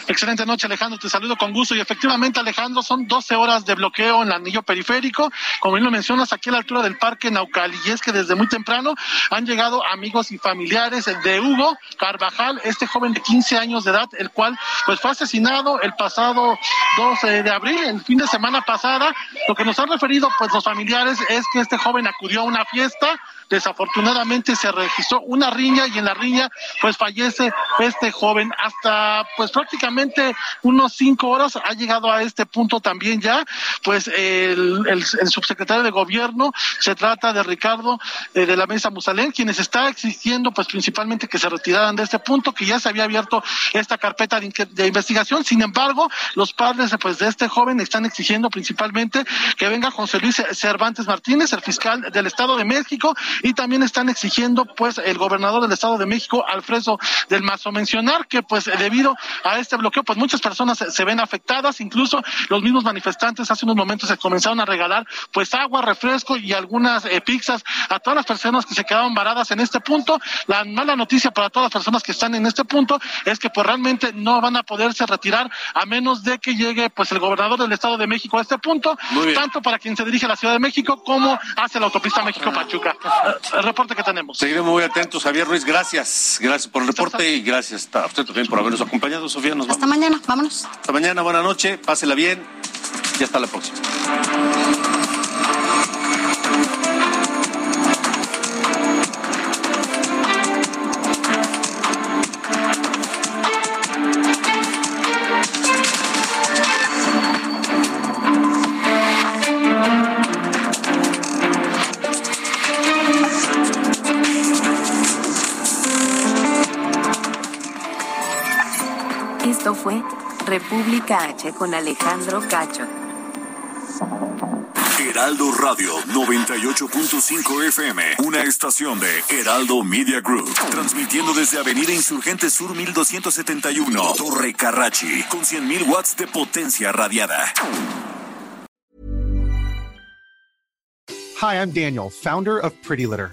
Excelente noche, Alejandro. Te saludo con gusto. Y efectivamente, Alejandro, son 12 horas de bloqueo en el anillo periférico. Como bien lo mencionas, aquí a la altura del Parque Naucali. Y es que desde muy temprano han llegado amigos y familiares de Hugo Carvajal, este joven de 15 años de edad, el cual pues fue asesinado el pasado 12 de abril, el fin de semana pasada. Lo que nos han referido pues los familiares es que este joven acudió a una fiesta desafortunadamente se registró una riña y en la riña pues fallece este joven. Hasta pues prácticamente unos cinco horas ha llegado a este punto también ya pues el, subsecretario de gobierno se trata de Ricardo eh, de la Mesa Musalén quienes está exigiendo pues principalmente que se retiraran de este punto que ya se había abierto esta carpeta de, de investigación. Sin embargo los padres pues de este joven están exigiendo principalmente que venga José Luis Cervantes Martínez el fiscal del Estado de México y también están exigiendo pues el gobernador del Estado de México, Alfredo del Mazo, mencionar que pues debido a este bloqueo pues muchas personas se, ven afectadas, incluso los mismos manifestantes hace unos momentos se comenzaron a regalar pues agua, refresco y algunas eh, pizzas a todas las personas que se quedaron varadas en este punto. La mala noticia para todas las personas que están en este punto es que pues realmente no van a poderse retirar a menos de que llegue pues el gobernador del Estado de México a este punto, tanto para quien se dirige a la Ciudad de México como hacia la autopista México-Pachuca el reporte que tenemos. Seguiremos muy atentos, Javier Ruiz. Gracias. Gracias por el reporte y gracias a usted también por habernos acompañado, Sofía. Nos hasta mañana. Vámonos. Hasta mañana. Buena noche. Pásela bien y hasta la próxima. República H con Alejandro Cacho. Heraldo Radio 98.5 FM, una estación de Heraldo Media Group, transmitiendo desde Avenida Insurgente Sur 1271, Torre Carrachi, con 100.000 watts de potencia radiada. Hi, I'm Daniel, founder of Pretty Litter.